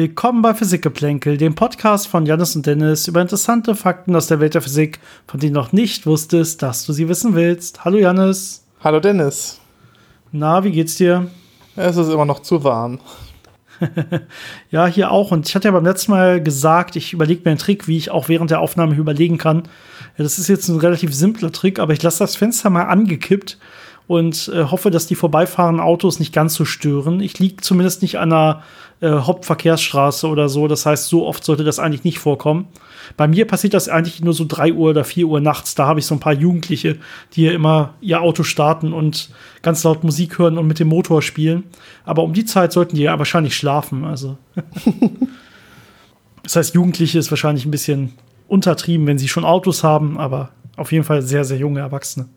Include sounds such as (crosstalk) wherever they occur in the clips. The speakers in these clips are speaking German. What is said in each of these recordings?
Willkommen bei Physikgeplänkel, dem Podcast von Janis und Dennis über interessante Fakten aus der Welt der Physik, von denen du noch nicht wusstest, dass du sie wissen willst. Hallo Janis. Hallo Dennis. Na, wie geht's dir? Es ist immer noch zu warm. (laughs) ja, hier auch. Und ich hatte ja beim letzten Mal gesagt, ich überlege mir einen Trick, wie ich auch während der Aufnahme überlegen kann. Ja, das ist jetzt ein relativ simpler Trick, aber ich lasse das Fenster mal angekippt und äh, hoffe, dass die vorbeifahrenden Autos nicht ganz so stören. Ich liege zumindest nicht an einer äh, Hauptverkehrsstraße oder so. Das heißt, so oft sollte das eigentlich nicht vorkommen. Bei mir passiert das eigentlich nur so drei Uhr oder vier Uhr nachts. Da habe ich so ein paar Jugendliche, die hier immer ihr Auto starten und ganz laut Musik hören und mit dem Motor spielen. Aber um die Zeit sollten die ja wahrscheinlich schlafen. Also. (laughs) das heißt, Jugendliche ist wahrscheinlich ein bisschen untertrieben, wenn sie schon Autos haben, aber auf jeden Fall sehr, sehr junge Erwachsene.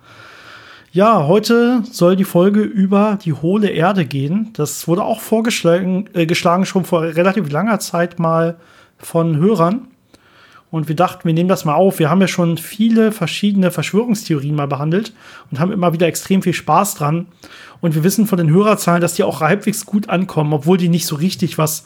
Ja, heute soll die Folge über die hohle Erde gehen. Das wurde auch vorgeschlagen äh, schon vor relativ langer Zeit mal von Hörern. Und wir dachten, wir nehmen das mal auf. Wir haben ja schon viele verschiedene Verschwörungstheorien mal behandelt und haben immer wieder extrem viel Spaß dran. Und wir wissen von den Hörerzahlen, dass die auch halbwegs gut ankommen, obwohl die nicht so richtig was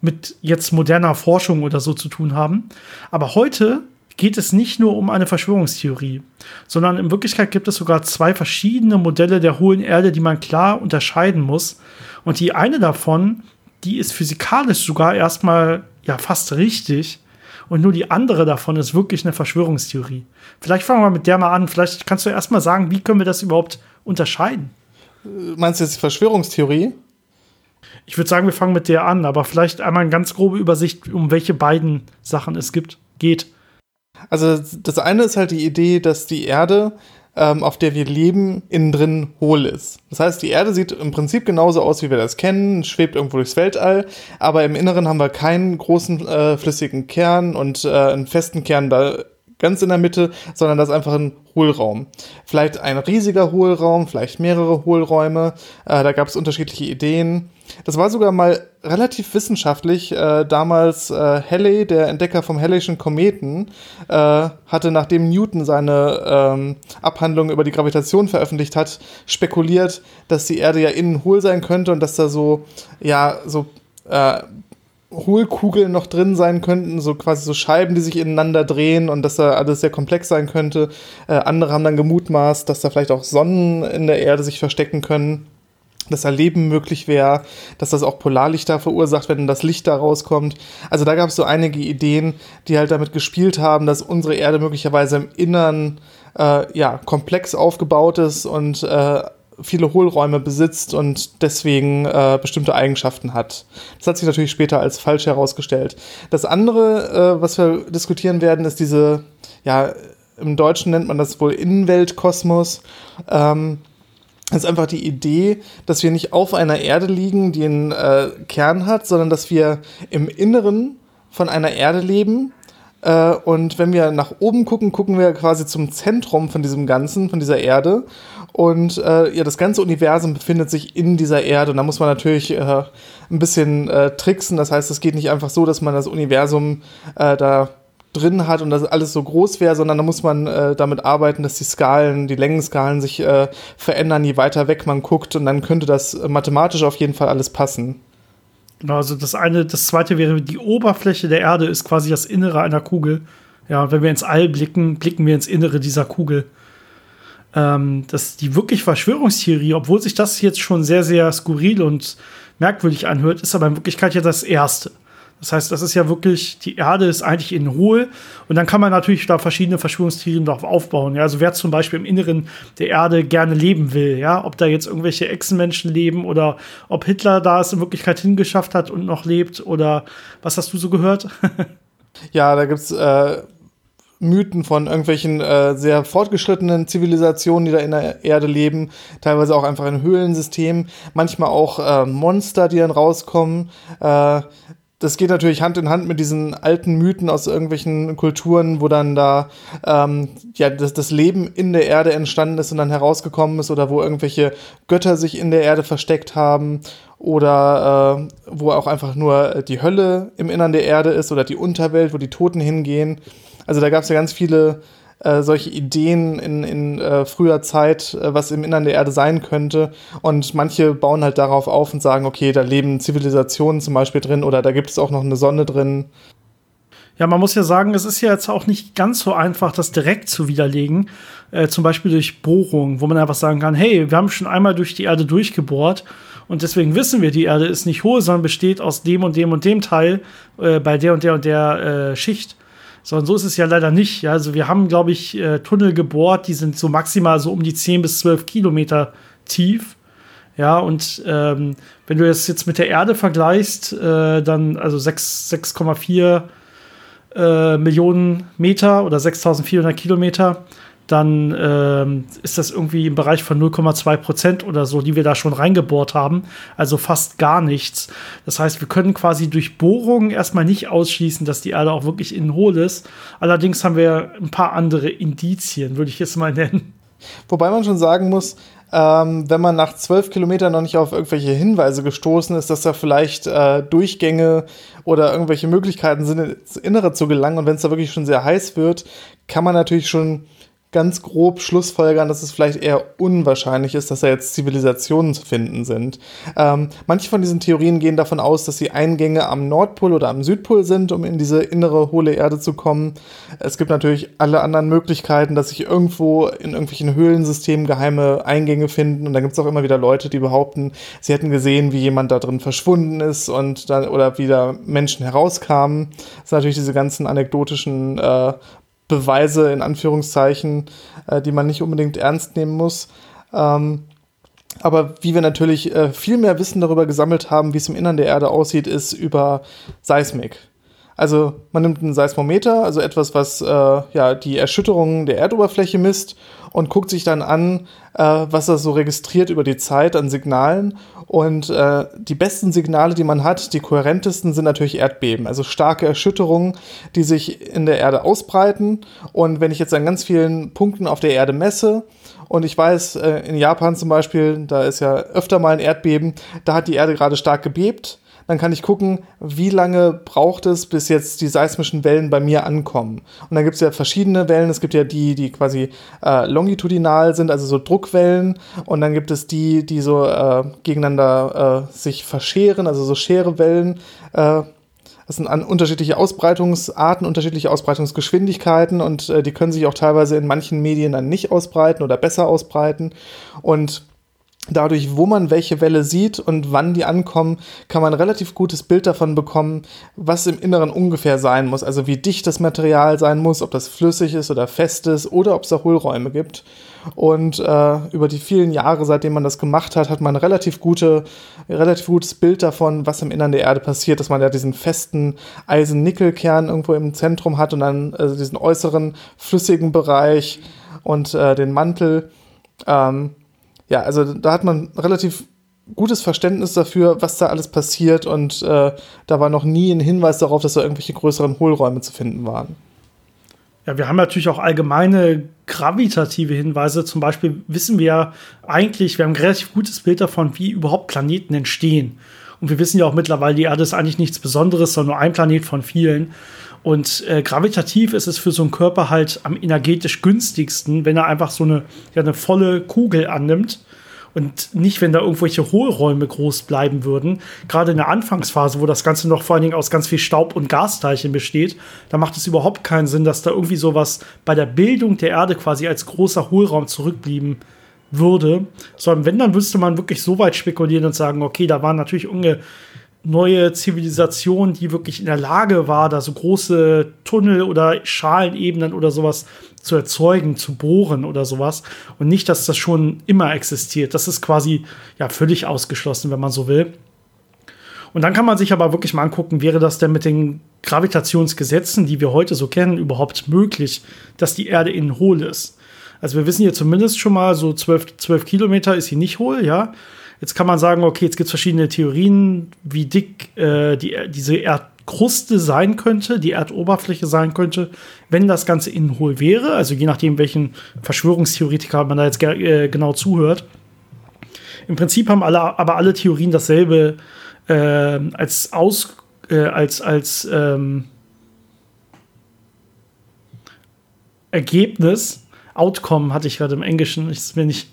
mit jetzt moderner Forschung oder so zu tun haben. Aber heute geht es nicht nur um eine Verschwörungstheorie, sondern in Wirklichkeit gibt es sogar zwei verschiedene Modelle der hohlen Erde, die man klar unterscheiden muss. Und die eine davon, die ist physikalisch sogar erstmal ja fast richtig. Und nur die andere davon ist wirklich eine Verschwörungstheorie. Vielleicht fangen wir mit der mal an. Vielleicht kannst du erstmal sagen, wie können wir das überhaupt unterscheiden? Meinst du jetzt Verschwörungstheorie? Ich würde sagen, wir fangen mit der an, aber vielleicht einmal eine ganz grobe Übersicht, um welche beiden Sachen es gibt, geht. Also das eine ist halt die Idee, dass die Erde, ähm, auf der wir leben, innen drin hohl ist. Das heißt, die Erde sieht im Prinzip genauso aus, wie wir das kennen, schwebt irgendwo durchs Weltall, aber im Inneren haben wir keinen großen äh, flüssigen Kern und äh, einen festen Kern da ganz in der Mitte, sondern das ist einfach ein Hohlraum. Vielleicht ein riesiger Hohlraum, vielleicht mehrere Hohlräume. Äh, da gab es unterschiedliche Ideen. Das war sogar mal relativ wissenschaftlich. Äh, damals äh, Halley, der Entdecker vom Halleyschen Kometen, äh, hatte, nachdem Newton seine ähm, Abhandlung über die Gravitation veröffentlicht hat, spekuliert, dass die Erde ja innen hohl sein könnte und dass da so, ja, so äh, Hohlkugeln noch drin sein könnten, so quasi so Scheiben, die sich ineinander drehen und dass da alles sehr komplex sein könnte. Äh, andere haben dann gemutmaßt, dass da vielleicht auch Sonnen in der Erde sich verstecken können, dass da Leben möglich wäre, dass das auch Polarlichter verursacht, wenn das Licht da rauskommt. Also da gab es so einige Ideen, die halt damit gespielt haben, dass unsere Erde möglicherweise im Innern äh, ja komplex aufgebaut ist und äh, viele Hohlräume besitzt und deswegen äh, bestimmte Eigenschaften hat. Das hat sich natürlich später als falsch herausgestellt. Das andere, äh, was wir diskutieren werden, ist diese, ja, im Deutschen nennt man das wohl Innenweltkosmos. Ähm, ist einfach die Idee, dass wir nicht auf einer Erde liegen, die einen äh, Kern hat, sondern dass wir im Inneren von einer Erde leben, äh, und wenn wir nach oben gucken, gucken wir quasi zum Zentrum von diesem Ganzen, von dieser Erde. Und äh, ja, das ganze Universum befindet sich in dieser Erde. Und da muss man natürlich äh, ein bisschen äh, tricksen. Das heißt, es geht nicht einfach so, dass man das Universum äh, da drin hat und das alles so groß wäre, sondern da muss man äh, damit arbeiten, dass die Skalen, die Längenskalen sich äh, verändern, je weiter weg man guckt. Und dann könnte das mathematisch auf jeden Fall alles passen. Genau, also das eine, das zweite wäre, die Oberfläche der Erde ist quasi das Innere einer Kugel. Ja, wenn wir ins All blicken, blicken wir ins Innere dieser Kugel. Ähm, das die wirklich Verschwörungstheorie, obwohl sich das jetzt schon sehr, sehr skurril und merkwürdig anhört, ist aber in Wirklichkeit ja das erste. Das heißt, das ist ja wirklich, die Erde ist eigentlich in hohl und dann kann man natürlich da verschiedene Verschwörungstheorien darauf aufbauen. Ja, also wer zum Beispiel im Inneren der Erde gerne leben will, ja, ob da jetzt irgendwelche Echsenmenschen leben oder ob Hitler da es in Wirklichkeit hingeschafft hat und noch lebt oder was hast du so gehört? (laughs) ja, da gibt's äh Mythen von irgendwelchen äh, sehr fortgeschrittenen Zivilisationen, die da in der Erde leben, teilweise auch einfach in Höhlensystemen, manchmal auch äh, Monster, die dann rauskommen. Äh, das geht natürlich Hand in Hand mit diesen alten Mythen aus irgendwelchen Kulturen, wo dann da ähm, ja das, das Leben in der Erde entstanden ist und dann herausgekommen ist oder wo irgendwelche Götter sich in der Erde versteckt haben oder äh, wo auch einfach nur die Hölle im Innern der Erde ist oder die Unterwelt, wo die Toten hingehen. Also da gab es ja ganz viele äh, solche Ideen in, in äh, früher Zeit, äh, was im Innern der Erde sein könnte. Und manche bauen halt darauf auf und sagen, okay, da leben Zivilisationen zum Beispiel drin oder da gibt es auch noch eine Sonne drin. Ja, man muss ja sagen, es ist ja jetzt auch nicht ganz so einfach, das direkt zu widerlegen. Äh, zum Beispiel durch Bohrungen, wo man einfach sagen kann, hey, wir haben schon einmal durch die Erde durchgebohrt und deswegen wissen wir, die Erde ist nicht hohl, sondern besteht aus dem und dem und dem Teil äh, bei der und der und der äh, Schicht. Sondern so ist es ja leider nicht. Ja? Also wir haben, glaube ich, äh, Tunnel gebohrt, die sind so maximal so um die 10 bis 12 Kilometer tief. Ja, und ähm, wenn du das jetzt mit der Erde vergleichst, äh, dann also 6,4 äh, Millionen Meter oder 6400 Kilometer, dann ähm, ist das irgendwie im Bereich von 0,2 Prozent oder so, die wir da schon reingebohrt haben. Also fast gar nichts. Das heißt, wir können quasi durch Bohrungen erstmal nicht ausschließen, dass die Erde auch wirklich innen hohl ist. Allerdings haben wir ein paar andere Indizien, würde ich jetzt mal nennen. Wobei man schon sagen muss, ähm, wenn man nach zwölf Kilometern noch nicht auf irgendwelche Hinweise gestoßen ist, dass da vielleicht äh, Durchgänge oder irgendwelche Möglichkeiten sind, ins Innere zu gelangen. Und wenn es da wirklich schon sehr heiß wird, kann man natürlich schon ganz grob schlussfolgern, dass es vielleicht eher unwahrscheinlich ist, dass da jetzt Zivilisationen zu finden sind. Ähm, manche von diesen Theorien gehen davon aus, dass die Eingänge am Nordpol oder am Südpol sind, um in diese innere hohle Erde zu kommen. Es gibt natürlich alle anderen Möglichkeiten, dass sich irgendwo in irgendwelchen Höhlensystemen geheime Eingänge finden. Und da gibt es auch immer wieder Leute, die behaupten, sie hätten gesehen, wie jemand da drin verschwunden ist und dann oder wie da Menschen herauskamen. Das sind natürlich diese ganzen anekdotischen äh, Beweise in Anführungszeichen, äh, die man nicht unbedingt ernst nehmen muss. Ähm, aber wie wir natürlich äh, viel mehr Wissen darüber gesammelt haben, wie es im Innern der Erde aussieht, ist über Seismik. Also man nimmt einen Seismometer, also etwas, was äh, ja die Erschütterungen der Erdoberfläche misst und guckt sich dann an, äh, was er so registriert über die Zeit an Signalen. Und äh, die besten Signale, die man hat, die kohärentesten sind natürlich Erdbeben, also starke Erschütterungen, die sich in der Erde ausbreiten. Und wenn ich jetzt an ganz vielen Punkten auf der Erde messe, und ich weiß, äh, in Japan zum Beispiel, da ist ja öfter mal ein Erdbeben, da hat die Erde gerade stark gebebt dann kann ich gucken, wie lange braucht es, bis jetzt die seismischen Wellen bei mir ankommen. Und dann gibt es ja verschiedene Wellen. Es gibt ja die, die quasi äh, longitudinal sind, also so Druckwellen. Und dann gibt es die, die so äh, gegeneinander äh, sich verscheren, also so Scherewellen. Äh, das sind unterschiedliche Ausbreitungsarten, unterschiedliche Ausbreitungsgeschwindigkeiten und äh, die können sich auch teilweise in manchen Medien dann nicht ausbreiten oder besser ausbreiten. Und dadurch, wo man welche Welle sieht und wann die ankommen, kann man ein relativ gutes Bild davon bekommen, was im Inneren ungefähr sein muss. Also wie dicht das Material sein muss, ob das flüssig ist oder fest ist oder ob es da Hohlräume gibt. Und äh, über die vielen Jahre, seitdem man das gemacht hat, hat man ein relativ, gute, relativ gutes Bild davon, was im Innern der Erde passiert, dass man ja diesen festen Eisen-Nickel-Kern irgendwo im Zentrum hat und dann also diesen äußeren flüssigen Bereich und äh, den Mantel. Ähm, ja, also da hat man relativ gutes Verständnis dafür, was da alles passiert und äh, da war noch nie ein Hinweis darauf, dass da irgendwelche größeren Hohlräume zu finden waren. Ja, wir haben natürlich auch allgemeine gravitative Hinweise. Zum Beispiel wissen wir eigentlich, wir haben ein relativ gutes Bild davon, wie überhaupt Planeten entstehen. Und wir wissen ja auch mittlerweile, die Erde ist eigentlich nichts Besonderes, sondern nur ein Planet von vielen. Und äh, gravitativ ist es für so einen Körper halt am energetisch günstigsten, wenn er einfach so eine, ja, eine volle Kugel annimmt. Und nicht, wenn da irgendwelche Hohlräume groß bleiben würden. Gerade in der Anfangsphase, wo das Ganze noch vor allen Dingen aus ganz viel Staub und Gasteilchen besteht, da macht es überhaupt keinen Sinn, dass da irgendwie sowas bei der Bildung der Erde quasi als großer Hohlraum zurückblieben würde. Sondern wenn, dann müsste man wirklich so weit spekulieren und sagen, okay, da waren natürlich unge neue Zivilisation, die wirklich in der Lage war, da so große Tunnel oder Schalenebenen oder sowas zu erzeugen, zu bohren oder sowas. Und nicht, dass das schon immer existiert. Das ist quasi ja völlig ausgeschlossen, wenn man so will. Und dann kann man sich aber wirklich mal angucken, wäre das denn mit den Gravitationsgesetzen, die wir heute so kennen, überhaupt möglich, dass die Erde innen hohl ist? Also wir wissen hier zumindest schon mal, so 12, 12 Kilometer ist sie nicht hohl, ja. Jetzt kann man sagen, okay, jetzt gibt es verschiedene Theorien, wie dick äh, die, diese Erdkruste sein könnte, die Erdoberfläche sein könnte, wenn das Ganze innen hohl wäre. Also je nachdem, welchen Verschwörungstheoretiker man da jetzt äh, genau zuhört. Im Prinzip haben alle, aber alle Theorien dasselbe äh, als Aus, äh, als, als ähm, Ergebnis. Outcome hatte ich gerade im Englischen, ist mir nicht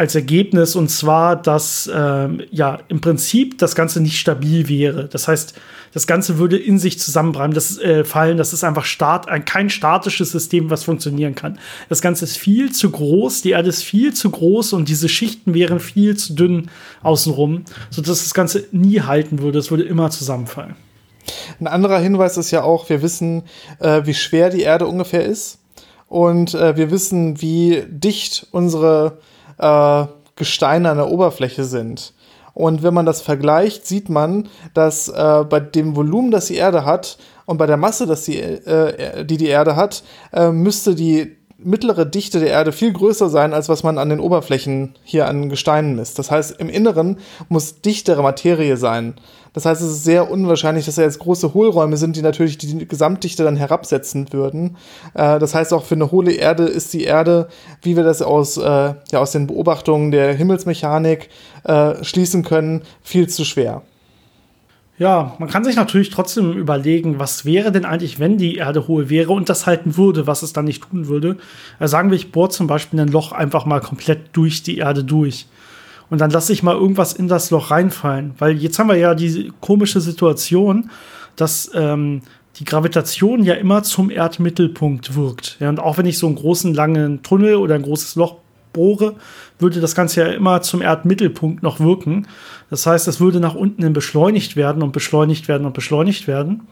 als Ergebnis und zwar, dass ähm, ja im Prinzip das Ganze nicht stabil wäre. Das heißt, das Ganze würde in sich zusammenbleiben, das äh, fallen. Das ist einfach Start, ein, kein statisches System, was funktionieren kann. Das Ganze ist viel zu groß, die Erde ist viel zu groß und diese Schichten wären viel zu dünn außenrum, sodass das Ganze nie halten würde. Es würde immer zusammenfallen. Ein anderer Hinweis ist ja auch, wir wissen, äh, wie schwer die Erde ungefähr ist und äh, wir wissen, wie dicht unsere äh, Gesteine an der Oberfläche sind. Und wenn man das vergleicht, sieht man, dass äh, bei dem Volumen, das die Erde hat und bei der Masse, das die, äh, die die Erde hat, äh, müsste die mittlere Dichte der Erde viel größer sein, als was man an den Oberflächen hier an Gesteinen misst. Das heißt, im Inneren muss dichtere Materie sein. Das heißt, es ist sehr unwahrscheinlich, dass da jetzt große Hohlräume sind, die natürlich die Gesamtdichte dann herabsetzen würden. Äh, das heißt, auch für eine hohle Erde ist die Erde, wie wir das aus, äh, ja, aus den Beobachtungen der Himmelsmechanik äh, schließen können, viel zu schwer. Ja, man kann sich natürlich trotzdem überlegen, was wäre denn eigentlich, wenn die Erde hohl wäre und das halten würde, was es dann nicht tun würde. Also sagen wir, ich bohre zum Beispiel ein Loch einfach mal komplett durch die Erde durch und dann lasse ich mal irgendwas in das Loch reinfallen. Weil jetzt haben wir ja die komische Situation, dass ähm, die Gravitation ja immer zum Erdmittelpunkt wirkt. Ja, und auch wenn ich so einen großen, langen Tunnel oder ein großes Loch bohre, würde das Ganze ja immer zum Erdmittelpunkt noch wirken. Das heißt, es würde nach unten beschleunigt werden und beschleunigt werden und beschleunigt werden.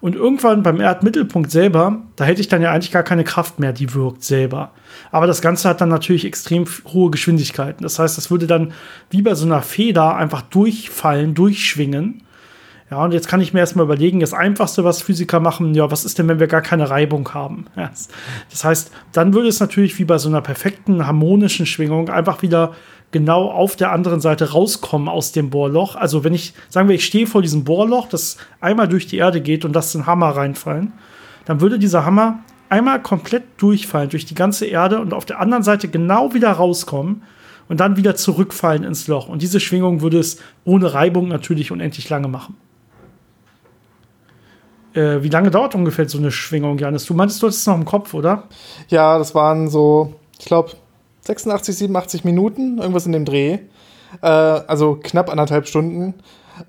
Und irgendwann beim Erdmittelpunkt selber, da hätte ich dann ja eigentlich gar keine Kraft mehr, die wirkt selber. Aber das Ganze hat dann natürlich extrem hohe Geschwindigkeiten. Das heißt, das würde dann wie bei so einer Feder einfach durchfallen, durchschwingen. Ja, und jetzt kann ich mir erstmal überlegen, das Einfachste, was Physiker machen, ja, was ist denn, wenn wir gar keine Reibung haben? (laughs) Das heißt, dann würde es natürlich wie bei so einer perfekten harmonischen Schwingung einfach wieder genau auf der anderen Seite rauskommen aus dem Bohrloch. Also wenn ich, sagen wir, ich stehe vor diesem Bohrloch, das einmal durch die Erde geht und das ein Hammer reinfallen, dann würde dieser Hammer einmal komplett durchfallen durch die ganze Erde und auf der anderen Seite genau wieder rauskommen und dann wieder zurückfallen ins Loch. Und diese Schwingung würde es ohne Reibung natürlich unendlich lange machen. Äh, wie lange dauert ungefähr so eine Schwingung, Janis? Du meintest, du hattest es noch im Kopf, oder? Ja, das waren so, ich glaube, 86, 87 Minuten, irgendwas in dem Dreh. Äh, also knapp anderthalb Stunden.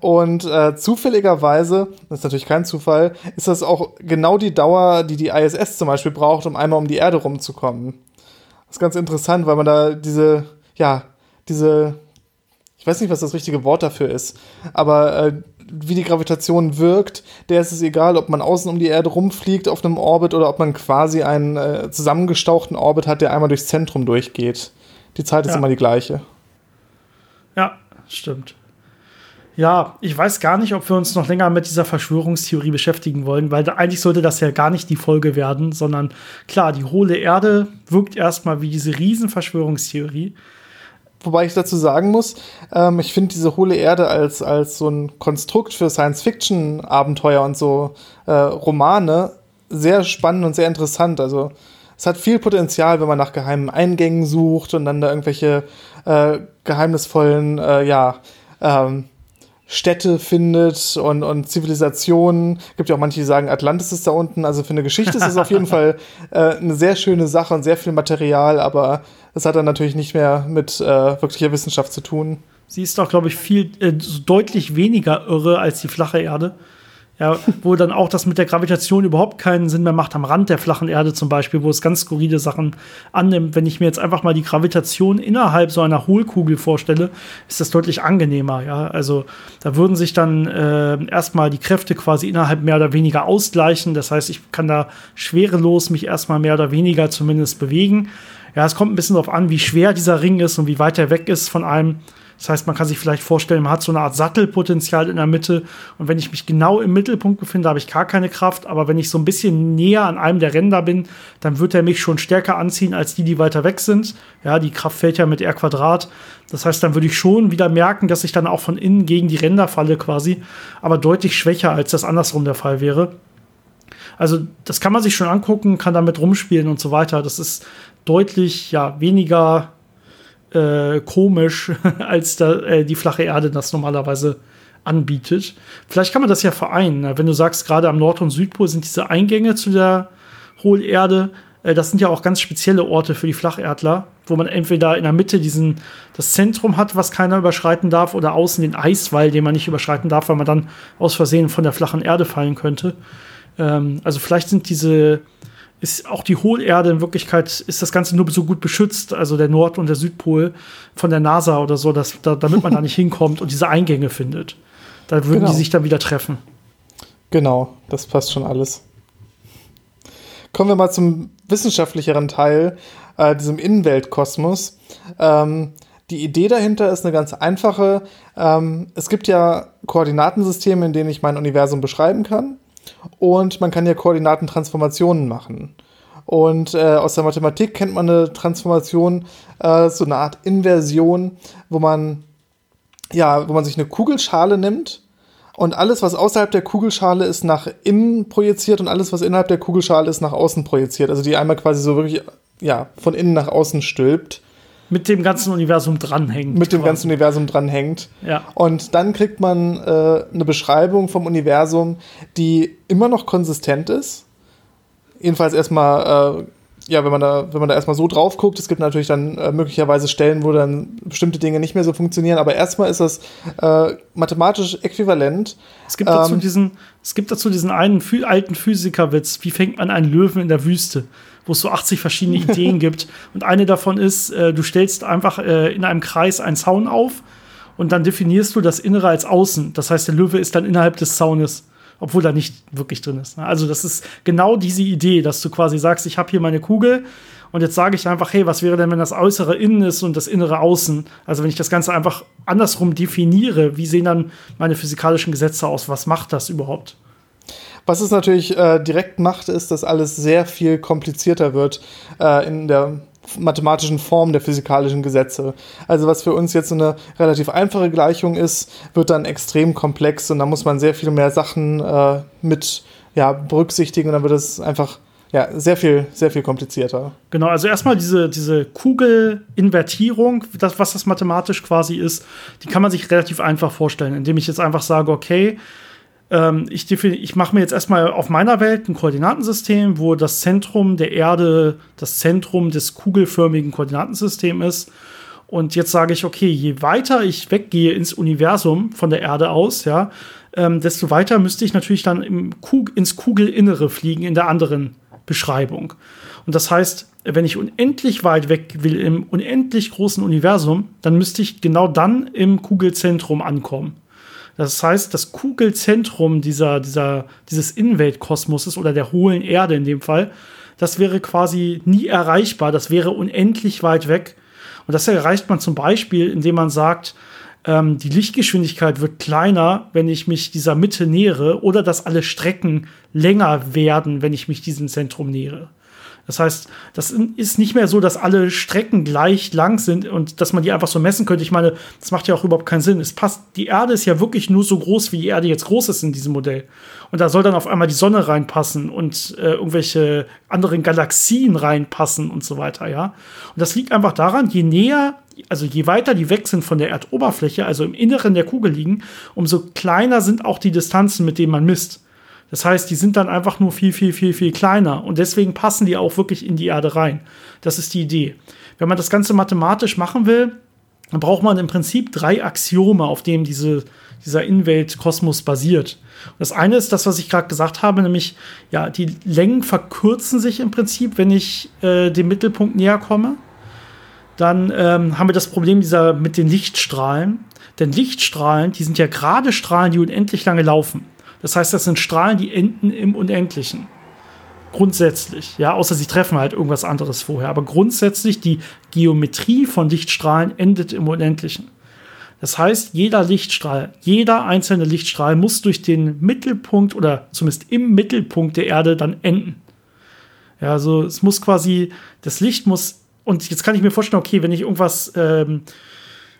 Und äh, zufälligerweise, das ist natürlich kein Zufall, ist das auch genau die Dauer, die die ISS zum Beispiel braucht, um einmal um die Erde rumzukommen. Das ist ganz interessant, weil man da diese, ja, diese, ich weiß nicht, was das richtige Wort dafür ist, aber äh, wie die Gravitation wirkt, der ist es egal, ob man außen um die Erde rumfliegt auf einem Orbit oder ob man quasi einen äh, zusammengestauchten Orbit hat, der einmal durchs Zentrum durchgeht. Die Zeit ist ja. immer die gleiche. Ja, stimmt. Ja, ich weiß gar nicht, ob wir uns noch länger mit dieser Verschwörungstheorie beschäftigen wollen, weil eigentlich sollte das ja gar nicht die Folge werden, sondern klar, die hohle Erde wirkt erstmal wie diese Riesenverschwörungstheorie. Wobei ich dazu sagen muss, ähm, ich finde diese hohle Erde als, als so ein Konstrukt für Science-Fiction-Abenteuer und so äh, Romane sehr spannend und sehr interessant. Also es hat viel Potenzial, wenn man nach geheimen Eingängen sucht und dann da irgendwelche äh, geheimnisvollen, äh, ja, ähm, Städte findet und, und Zivilisationen. Gibt ja auch manche, die sagen, Atlantis ist da unten. Also für eine Geschichte ist es auf jeden (laughs) Fall äh, eine sehr schöne Sache und sehr viel Material, aber das hat dann natürlich nicht mehr mit äh, wirklicher Wissenschaft zu tun. Sie ist doch, glaube ich, viel äh, deutlich weniger irre als die flache Erde. Ja, wo dann auch das mit der Gravitation überhaupt keinen Sinn mehr macht, am Rand der flachen Erde zum Beispiel, wo es ganz skurrile Sachen annimmt. Wenn ich mir jetzt einfach mal die Gravitation innerhalb so einer Hohlkugel vorstelle, ist das deutlich angenehmer. Ja, also da würden sich dann äh, erstmal die Kräfte quasi innerhalb mehr oder weniger ausgleichen. Das heißt, ich kann da schwerelos mich erstmal mehr oder weniger zumindest bewegen. Ja, es kommt ein bisschen darauf an, wie schwer dieser Ring ist und wie weit er weg ist von einem. Das heißt, man kann sich vielleicht vorstellen, man hat so eine Art Sattelpotenzial in der Mitte. Und wenn ich mich genau im Mittelpunkt befinde, habe ich gar keine Kraft. Aber wenn ich so ein bisschen näher an einem der Ränder bin, dann wird er mich schon stärker anziehen als die, die weiter weg sind. Ja, die Kraft fällt ja mit R Quadrat. Das heißt, dann würde ich schon wieder merken, dass ich dann auch von innen gegen die Ränder falle quasi. Aber deutlich schwächer, als das andersrum der Fall wäre. Also, das kann man sich schon angucken, kann damit rumspielen und so weiter. Das ist deutlich ja, weniger äh, komisch, (laughs) als da, äh, die flache Erde das normalerweise anbietet. Vielleicht kann man das ja vereinen. Ne? Wenn du sagst, gerade am Nord- und Südpol sind diese Eingänge zu der Hohlerde, äh, das sind ja auch ganz spezielle Orte für die Flacherdler, wo man entweder in der Mitte diesen, das Zentrum hat, was keiner überschreiten darf, oder außen den Eiswall, den man nicht überschreiten darf, weil man dann aus Versehen von der flachen Erde fallen könnte. Ähm, also vielleicht sind diese ist auch die Hohlerde in Wirklichkeit, ist das Ganze nur so gut beschützt, also der Nord- und der Südpol von der NASA oder so, dass, da, damit man da nicht (laughs) hinkommt und diese Eingänge findet. Da würden genau. die sich dann wieder treffen. Genau, das passt schon alles. Kommen wir mal zum wissenschaftlicheren Teil, äh, diesem Innenweltkosmos. Ähm, die Idee dahinter ist eine ganz einfache. Ähm, es gibt ja Koordinatensysteme, in denen ich mein Universum beschreiben kann. Und man kann ja Koordinatentransformationen machen. Und äh, aus der Mathematik kennt man eine Transformation, äh, so eine Art Inversion, wo man, ja, wo man sich eine Kugelschale nimmt und alles, was außerhalb der Kugelschale ist, nach innen projiziert und alles, was innerhalb der Kugelschale ist, nach außen projiziert. Also die einmal quasi so wirklich, ja, von innen nach außen stülpt mit dem ganzen Universum dranhängt. Mit dem quasi. ganzen Universum dranhängt. Ja. Und dann kriegt man äh, eine Beschreibung vom Universum, die immer noch konsistent ist. Jedenfalls erstmal, äh, ja, wenn man da, wenn man da erstmal so drauf guckt, es gibt natürlich dann äh, möglicherweise Stellen, wo dann bestimmte Dinge nicht mehr so funktionieren, aber erstmal ist das äh, mathematisch äquivalent. Es gibt dazu ähm, diesen, es gibt dazu diesen einen alten Physikerwitz, wie fängt man einen Löwen in der Wüste? Wo es so 80 verschiedene Ideen gibt. Und eine davon ist, äh, du stellst einfach äh, in einem Kreis einen Zaun auf und dann definierst du das Innere als Außen. Das heißt, der Löwe ist dann innerhalb des Zaunes, obwohl er nicht wirklich drin ist. Also das ist genau diese Idee, dass du quasi sagst, ich habe hier meine Kugel und jetzt sage ich einfach, hey, was wäre denn, wenn das Äußere innen ist und das Innere außen? Also wenn ich das Ganze einfach andersrum definiere, wie sehen dann meine physikalischen Gesetze aus? Was macht das überhaupt? Was es natürlich äh, direkt macht, ist, dass alles sehr viel komplizierter wird äh, in der mathematischen Form der physikalischen Gesetze. Also was für uns jetzt eine relativ einfache Gleichung ist, wird dann extrem komplex und da muss man sehr viel mehr Sachen äh, mit ja, berücksichtigen und dann wird es einfach ja, sehr viel, sehr viel komplizierter. Genau, also erstmal diese, diese Kugelinvertierung, das, was das mathematisch quasi ist, die kann man sich relativ einfach vorstellen, indem ich jetzt einfach sage, okay, ähm, ich, ich mache mir jetzt erstmal auf meiner Welt ein Koordinatensystem, wo das Zentrum der Erde das Zentrum des kugelförmigen Koordinatensystems ist. Und jetzt sage ich, okay, je weiter ich weggehe ins Universum von der Erde aus, ja, ähm, desto weiter müsste ich natürlich dann im Kug ins Kugelinnere fliegen in der anderen Beschreibung. Und das heißt, wenn ich unendlich weit weg will im unendlich großen Universum, dann müsste ich genau dann im Kugelzentrum ankommen. Das heißt, das Kugelzentrum dieser, dieser, dieses Innenweltkosmoses oder der hohlen Erde in dem Fall, das wäre quasi nie erreichbar, das wäre unendlich weit weg. Und das erreicht man zum Beispiel, indem man sagt, ähm, die Lichtgeschwindigkeit wird kleiner, wenn ich mich dieser Mitte nähere, oder dass alle Strecken länger werden, wenn ich mich diesem Zentrum nähere. Das heißt, das ist nicht mehr so, dass alle Strecken gleich lang sind und dass man die einfach so messen könnte. Ich meine, das macht ja auch überhaupt keinen Sinn. Es passt, die Erde ist ja wirklich nur so groß, wie die Erde jetzt groß ist in diesem Modell. Und da soll dann auf einmal die Sonne reinpassen und äh, irgendwelche anderen Galaxien reinpassen und so weiter, ja. Und das liegt einfach daran, je näher also je weiter die weg sind von der Erdoberfläche, also im Inneren der Kugel liegen, umso kleiner sind auch die Distanzen, mit denen man misst. Das heißt, die sind dann einfach nur viel, viel, viel, viel kleiner und deswegen passen die auch wirklich in die Erde rein. Das ist die Idee. Wenn man das Ganze mathematisch machen will, dann braucht man im Prinzip drei Axiome, auf denen diese, dieser Innenweltkosmos basiert. Das eine ist das, was ich gerade gesagt habe, nämlich, ja, die Längen verkürzen sich im Prinzip, wenn ich äh, dem Mittelpunkt näher komme. Dann ähm, haben wir das Problem dieser mit den Lichtstrahlen. Denn Lichtstrahlen, die sind ja gerade Strahlen, die unendlich lange laufen. Das heißt, das sind Strahlen, die enden im Unendlichen. Grundsätzlich, ja, außer sie treffen halt irgendwas anderes vorher. Aber grundsätzlich, die Geometrie von Lichtstrahlen endet im Unendlichen. Das heißt, jeder Lichtstrahl, jeder einzelne Lichtstrahl muss durch den Mittelpunkt oder zumindest im Mittelpunkt der Erde dann enden. Ja, also es muss quasi, das Licht muss, und jetzt kann ich mir vorstellen, okay, wenn ich irgendwas ähm,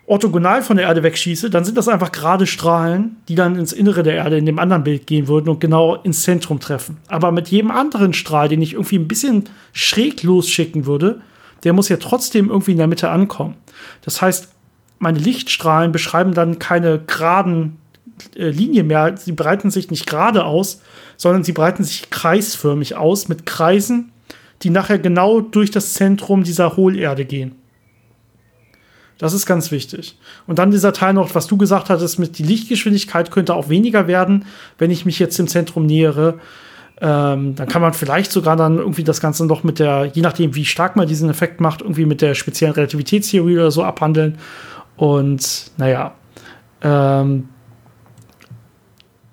orthogonal von der Erde wegschieße, dann sind das einfach gerade Strahlen, die dann ins Innere der Erde in dem anderen Bild gehen würden und genau ins Zentrum treffen. Aber mit jedem anderen Strahl, den ich irgendwie ein bisschen schräg losschicken würde, der muss ja trotzdem irgendwie in der Mitte ankommen. Das heißt, meine Lichtstrahlen beschreiben dann keine geraden äh, Linien mehr. Sie breiten sich nicht gerade aus, sondern sie breiten sich kreisförmig aus mit Kreisen, die nachher genau durch das Zentrum dieser Hohlerde gehen. Das ist ganz wichtig. Und dann dieser Teil noch, was du gesagt hattest, mit die Lichtgeschwindigkeit könnte auch weniger werden, wenn ich mich jetzt im Zentrum nähere. Ähm, dann kann man vielleicht sogar dann irgendwie das Ganze noch mit der, je nachdem, wie stark man diesen Effekt macht, irgendwie mit der speziellen Relativitätstheorie oder so abhandeln. Und naja, ähm,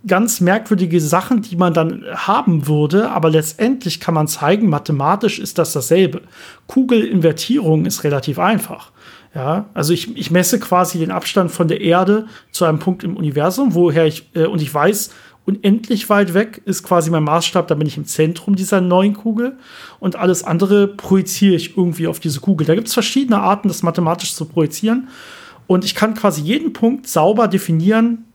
ganz merkwürdige Sachen, die man dann haben würde, aber letztendlich kann man zeigen, mathematisch ist das dasselbe. Kugelinvertierung ist relativ einfach. Ja, also ich, ich messe quasi den Abstand von der Erde zu einem Punkt im Universum, woher ich, äh, und ich weiß, unendlich weit weg ist quasi mein Maßstab, da bin ich im Zentrum dieser neuen Kugel und alles andere projiziere ich irgendwie auf diese Kugel. Da gibt es verschiedene Arten, das mathematisch zu projizieren und ich kann quasi jeden Punkt sauber definieren,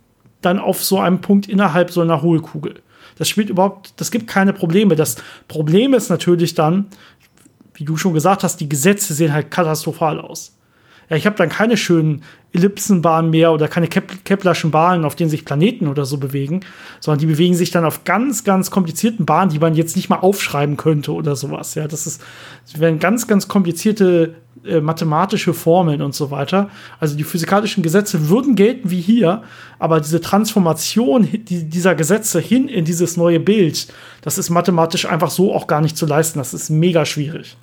dann auf so einem Punkt innerhalb so einer Hohlkugel. Das spielt überhaupt, das gibt keine Probleme. Das Problem ist natürlich dann, wie du schon gesagt hast, die Gesetze sehen halt katastrophal aus. Ja, ich habe dann keine schönen Ellipsenbahnen mehr oder keine Kep Keplerschen Bahnen, auf denen sich Planeten oder so bewegen, sondern die bewegen sich dann auf ganz, ganz komplizierten Bahnen, die man jetzt nicht mal aufschreiben könnte oder sowas. Ja, das ist, das werden ganz, ganz komplizierte äh, mathematische Formeln und so weiter. Also die physikalischen Gesetze würden gelten wie hier, aber diese Transformation die, dieser Gesetze hin in dieses neue Bild, das ist mathematisch einfach so auch gar nicht zu leisten. Das ist mega schwierig.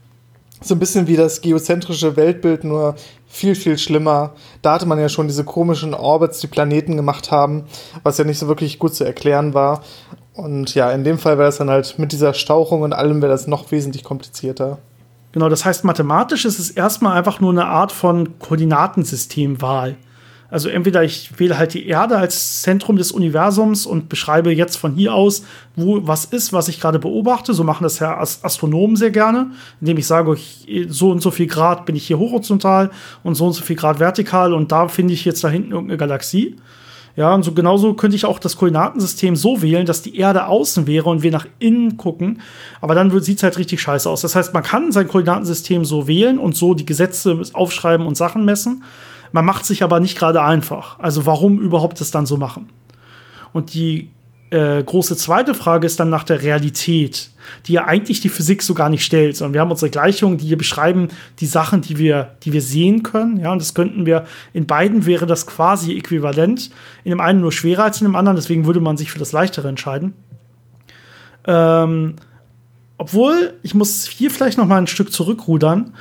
So ein bisschen wie das geozentrische Weltbild, nur viel, viel schlimmer. Da hatte man ja schon diese komischen Orbits, die Planeten gemacht haben, was ja nicht so wirklich gut zu erklären war. Und ja, in dem Fall wäre das dann halt mit dieser Stauchung und allem wäre das noch wesentlich komplizierter. Genau, das heißt, mathematisch ist es erstmal einfach nur eine Art von Koordinatensystemwahl. Also entweder ich wähle halt die Erde als Zentrum des Universums und beschreibe jetzt von hier aus, wo was ist, was ich gerade beobachte. So machen das ja Astronomen sehr gerne, indem ich sage, so und so viel Grad bin ich hier horizontal und so und so viel Grad vertikal und da finde ich jetzt da hinten irgendeine Galaxie. Ja, und so genauso könnte ich auch das Koordinatensystem so wählen, dass die Erde außen wäre und wir nach innen gucken. Aber dann sieht es halt richtig scheiße aus. Das heißt, man kann sein Koordinatensystem so wählen und so die Gesetze aufschreiben und Sachen messen. Man macht sich aber nicht gerade einfach. Also warum überhaupt das dann so machen? Und die äh, große zweite Frage ist dann nach der Realität, die ja eigentlich die Physik so gar nicht stellt, sondern wir haben unsere Gleichungen, die hier beschreiben die Sachen, die wir, die wir sehen können. Ja, und das könnten wir, in beiden wäre das quasi äquivalent. In dem einen nur schwerer als in dem anderen, deswegen würde man sich für das Leichtere entscheiden. Ähm, obwohl, ich muss hier vielleicht noch mal ein Stück zurückrudern.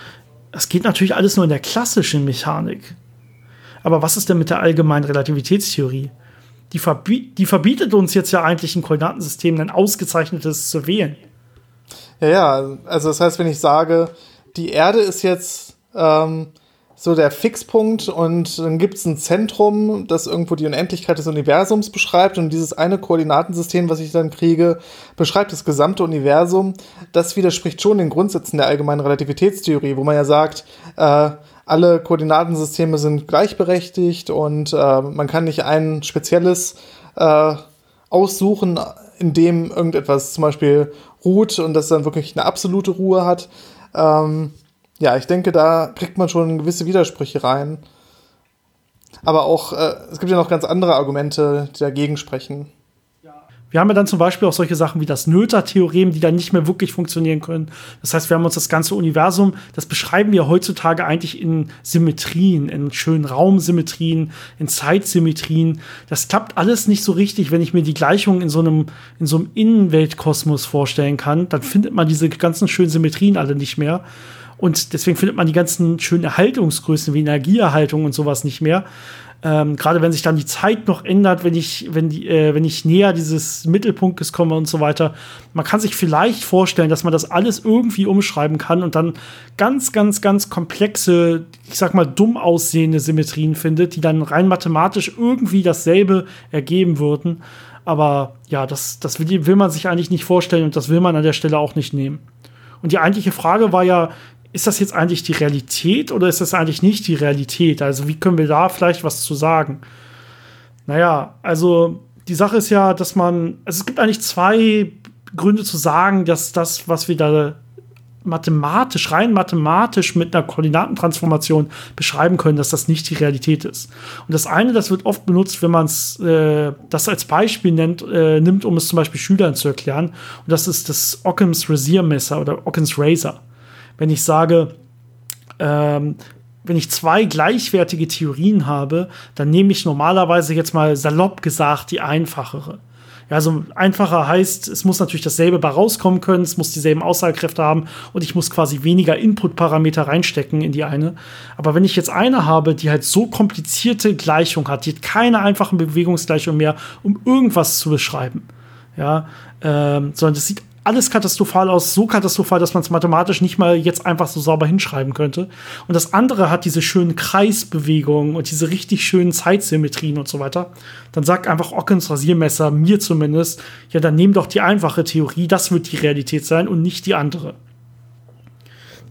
Das geht natürlich alles nur in der klassischen Mechanik. Aber was ist denn mit der allgemeinen Relativitätstheorie? Die, verbi die verbietet uns jetzt ja eigentlich ein Koordinatensystem, ein ausgezeichnetes zu wählen. Ja, ja, also das heißt, wenn ich sage, die Erde ist jetzt ähm, so der Fixpunkt und dann gibt es ein Zentrum, das irgendwo die Unendlichkeit des Universums beschreibt und dieses eine Koordinatensystem, was ich dann kriege, beschreibt das gesamte Universum. Das widerspricht schon den Grundsätzen der allgemeinen Relativitätstheorie, wo man ja sagt, äh, alle Koordinatensysteme sind gleichberechtigt und äh, man kann nicht ein spezielles äh, aussuchen, in dem irgendetwas zum Beispiel ruht und das dann wirklich eine absolute Ruhe hat. Ähm, ja, ich denke, da kriegt man schon gewisse Widersprüche rein. Aber auch, äh, es gibt ja noch ganz andere Argumente, die dagegen sprechen. Wir haben ja dann zum Beispiel auch solche Sachen wie das Noether-Theorem, die dann nicht mehr wirklich funktionieren können. Das heißt, wir haben uns das ganze Universum, das beschreiben wir heutzutage eigentlich in Symmetrien, in schönen Raumsymmetrien, in Zeitsymmetrien. Das klappt alles nicht so richtig, wenn ich mir die Gleichung in so einem, in so einem Innenweltkosmos vorstellen kann. Dann findet man diese ganzen schönen Symmetrien alle nicht mehr. Und deswegen findet man die ganzen schönen Erhaltungsgrößen wie Energieerhaltung und sowas nicht mehr. Ähm, Gerade wenn sich dann die Zeit noch ändert, wenn ich, wenn die, äh, wenn ich näher dieses Mittelpunktes komme und so weiter. Man kann sich vielleicht vorstellen, dass man das alles irgendwie umschreiben kann und dann ganz, ganz, ganz komplexe, ich sag mal, dumm aussehende Symmetrien findet, die dann rein mathematisch irgendwie dasselbe ergeben würden. Aber ja, das, das will, will man sich eigentlich nicht vorstellen und das will man an der Stelle auch nicht nehmen. Und die eigentliche Frage war ja, ist das jetzt eigentlich die Realität oder ist das eigentlich nicht die Realität? Also wie können wir da vielleicht was zu sagen? Naja, also die Sache ist ja, dass man, also es gibt eigentlich zwei Gründe zu sagen, dass das, was wir da mathematisch, rein mathematisch mit einer Koordinatentransformation beschreiben können, dass das nicht die Realität ist. Und das eine, das wird oft benutzt, wenn man äh, das als Beispiel nennt, äh, nimmt, um es zum Beispiel Schülern zu erklären. Und das ist das Occam's Razor-Messer oder Occam's Razor wenn ich sage, ähm, wenn ich zwei gleichwertige Theorien habe, dann nehme ich normalerweise jetzt mal salopp gesagt die einfachere. Ja, also einfacher heißt, es muss natürlich dasselbe bei rauskommen können, es muss dieselben Aussagekräfte haben und ich muss quasi weniger Input-Parameter reinstecken in die eine. Aber wenn ich jetzt eine habe, die halt so komplizierte Gleichung hat, die hat keine einfachen Bewegungsgleichungen mehr, um irgendwas zu beschreiben, ja, ähm, sondern das sieht alles katastrophal aus, so katastrophal, dass man es mathematisch nicht mal jetzt einfach so sauber hinschreiben könnte. Und das andere hat diese schönen Kreisbewegungen und diese richtig schönen Zeitsymmetrien und so weiter. Dann sagt einfach Ockens Rasiermesser, mir zumindest, ja, dann nehm doch die einfache Theorie, das wird die Realität sein und nicht die andere.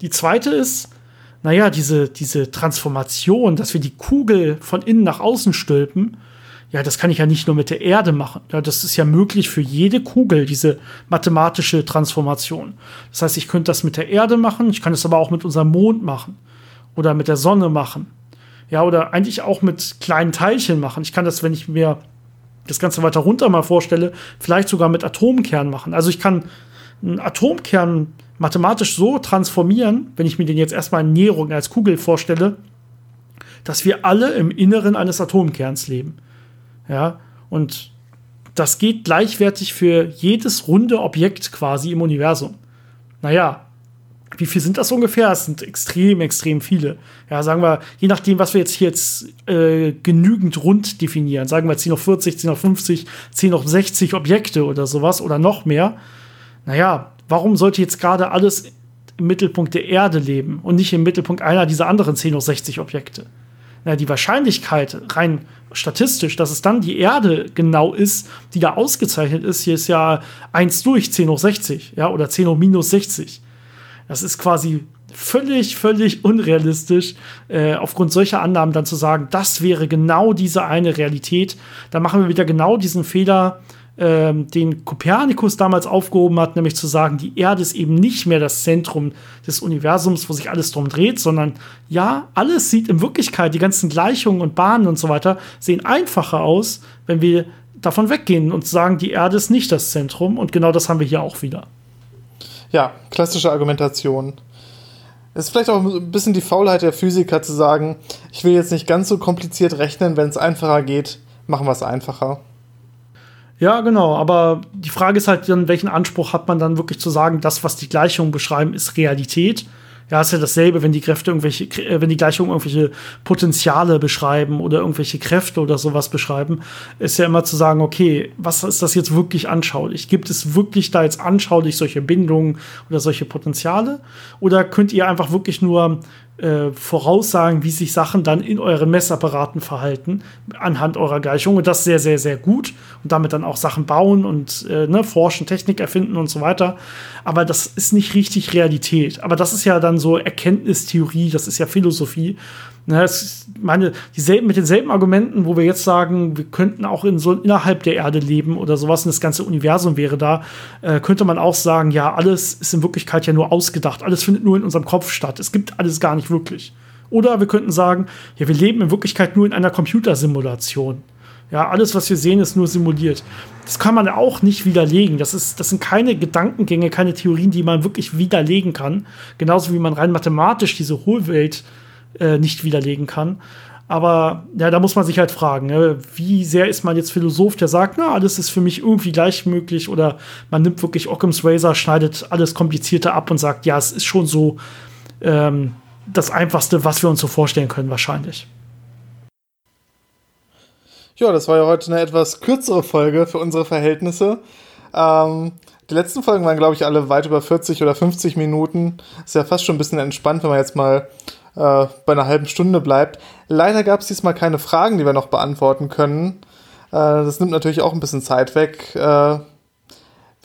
Die zweite ist, naja, diese, diese Transformation, dass wir die Kugel von innen nach außen stülpen ja, das kann ich ja nicht nur mit der Erde machen. Ja, das ist ja möglich für jede Kugel, diese mathematische Transformation. Das heißt, ich könnte das mit der Erde machen, ich kann es aber auch mit unserem Mond machen oder mit der Sonne machen. Ja, oder eigentlich auch mit kleinen Teilchen machen. Ich kann das, wenn ich mir das Ganze weiter runter mal vorstelle, vielleicht sogar mit Atomkern machen. Also ich kann einen Atomkern mathematisch so transformieren, wenn ich mir den jetzt erstmal in Näherung als Kugel vorstelle, dass wir alle im Inneren eines Atomkerns leben. Ja, und das geht gleichwertig für jedes runde Objekt quasi im Universum. Naja, wie viel sind das ungefähr? Es sind extrem, extrem viele. Ja, sagen wir, je nachdem, was wir jetzt hier jetzt äh, genügend rund definieren, sagen wir 10 auf 40, 10 auf 50, 10 auf 60 Objekte oder sowas oder noch mehr. Naja, warum sollte jetzt gerade alles im Mittelpunkt der Erde leben und nicht im Mittelpunkt einer dieser anderen 10 auf 60 Objekte? Na, die Wahrscheinlichkeit rein statistisch, dass es dann die Erde genau ist, die da ausgezeichnet ist, hier ist ja 1 durch 10 hoch 60, ja, oder 10 hoch minus 60. Das ist quasi völlig, völlig unrealistisch, äh, aufgrund solcher Annahmen dann zu sagen, das wäre genau diese eine Realität. Da machen wir wieder genau diesen Fehler, ähm, den Kopernikus damals aufgehoben hat, nämlich zu sagen, die Erde ist eben nicht mehr das Zentrum des Universums, wo sich alles drum dreht, sondern ja, alles sieht in Wirklichkeit, die ganzen Gleichungen und Bahnen und so weiter, sehen einfacher aus, wenn wir davon weggehen und sagen, die Erde ist nicht das Zentrum und genau das haben wir hier auch wieder. Ja, klassische Argumentation. Es ist vielleicht auch ein bisschen die Faulheit der Physiker zu sagen, ich will jetzt nicht ganz so kompliziert rechnen, wenn es einfacher geht, machen wir es einfacher. Ja, genau. Aber die Frage ist halt dann, welchen Anspruch hat man dann wirklich zu sagen, das, was die Gleichungen beschreiben, ist Realität? Ja, ist ja dasselbe, wenn die Kräfte irgendwelche, äh, wenn die Gleichungen irgendwelche Potenziale beschreiben oder irgendwelche Kräfte oder sowas beschreiben, ist ja immer zu sagen, okay, was ist das jetzt wirklich anschaulich? Gibt es wirklich da jetzt anschaulich solche Bindungen oder solche Potenziale? Oder könnt ihr einfach wirklich nur äh, voraussagen, wie sich Sachen dann in euren Messapparaten verhalten, anhand eurer Gleichung. Und das sehr, sehr, sehr gut. Und damit dann auch Sachen bauen und äh, ne, forschen, Technik erfinden und so weiter. Aber das ist nicht richtig Realität. Aber das ist ja dann so Erkenntnistheorie, das ist ja Philosophie. Ne, es, meine, dieselben, mit denselben Argumenten, wo wir jetzt sagen, wir könnten auch in so innerhalb der Erde leben oder sowas und das ganze Universum wäre da, äh, könnte man auch sagen, ja, alles ist in Wirklichkeit ja nur ausgedacht, alles findet nur in unserem Kopf statt. Es gibt alles gar nicht wirklich. Oder wir könnten sagen, ja, wir leben in Wirklichkeit nur in einer Computersimulation. Ja, alles, was wir sehen, ist nur simuliert. Das kann man auch nicht widerlegen. Das, ist, das sind keine Gedankengänge, keine Theorien, die man wirklich widerlegen kann. Genauso wie man rein mathematisch diese Hohlwelt äh, nicht widerlegen kann. Aber ja, da muss man sich halt fragen, ne? wie sehr ist man jetzt Philosoph, der sagt, na, alles ist für mich irgendwie gleich möglich oder man nimmt wirklich Occam's Razor, schneidet alles Komplizierte ab und sagt, ja, es ist schon so ähm, das Einfachste, was wir uns so vorstellen können, wahrscheinlich. Ja, das war ja heute eine etwas kürzere Folge für unsere Verhältnisse. Ähm, die letzten Folgen waren, glaube ich, alle weit über 40 oder 50 Minuten. Ist ja fast schon ein bisschen entspannt, wenn man jetzt mal äh, bei einer halben Stunde bleibt. Leider gab es diesmal keine Fragen, die wir noch beantworten können. Äh, das nimmt natürlich auch ein bisschen Zeit weg. Äh,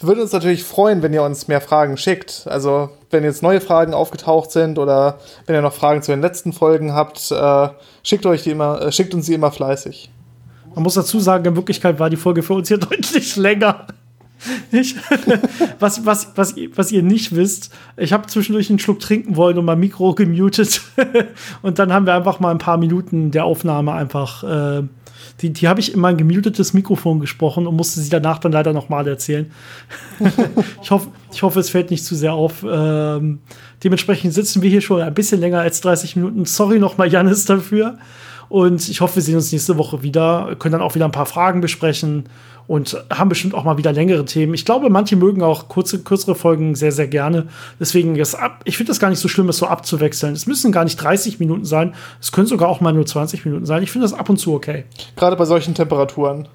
wir würden uns natürlich freuen, wenn ihr uns mehr Fragen schickt. Also, wenn jetzt neue Fragen aufgetaucht sind oder wenn ihr noch Fragen zu den letzten Folgen habt, äh, schickt, euch die immer, äh, schickt uns die immer fleißig. Man muss dazu sagen, in Wirklichkeit war die Folge für uns hier (laughs) deutlich länger. Ich, (laughs) was, was, was, was ihr nicht wisst, ich habe zwischendurch einen Schluck trinken wollen und mein Mikro (laughs) gemutet. und dann haben wir einfach mal ein paar Minuten der Aufnahme einfach. Äh, die, die habe ich in mein gemutetes Mikrofon gesprochen und musste sie danach dann leider nochmal erzählen. (laughs) ich, hoffe, ich hoffe, es fällt nicht zu sehr auf. Ähm, dementsprechend sitzen wir hier schon ein bisschen länger als 30 Minuten. Sorry nochmal, Janis, dafür. Und ich hoffe, wir sehen uns nächste Woche wieder, können dann auch wieder ein paar Fragen besprechen und haben bestimmt auch mal wieder längere Themen. Ich glaube, manche mögen auch kurze, kürzere Folgen sehr, sehr gerne. Deswegen, das ab, ich finde das gar nicht so schlimm, es so abzuwechseln. Es müssen gar nicht 30 Minuten sein. Es können sogar auch mal nur 20 Minuten sein. Ich finde das ab und zu okay. Gerade bei solchen Temperaturen.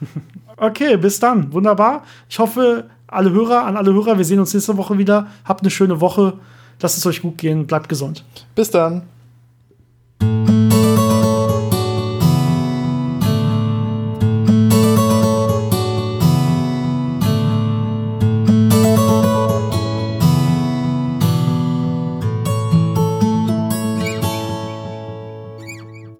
(laughs) okay, bis dann. Wunderbar. Ich hoffe, alle Hörer, an alle Hörer, wir sehen uns nächste Woche wieder. Habt eine schöne Woche. Lasst es euch gut gehen. Bleibt gesund. Bis dann.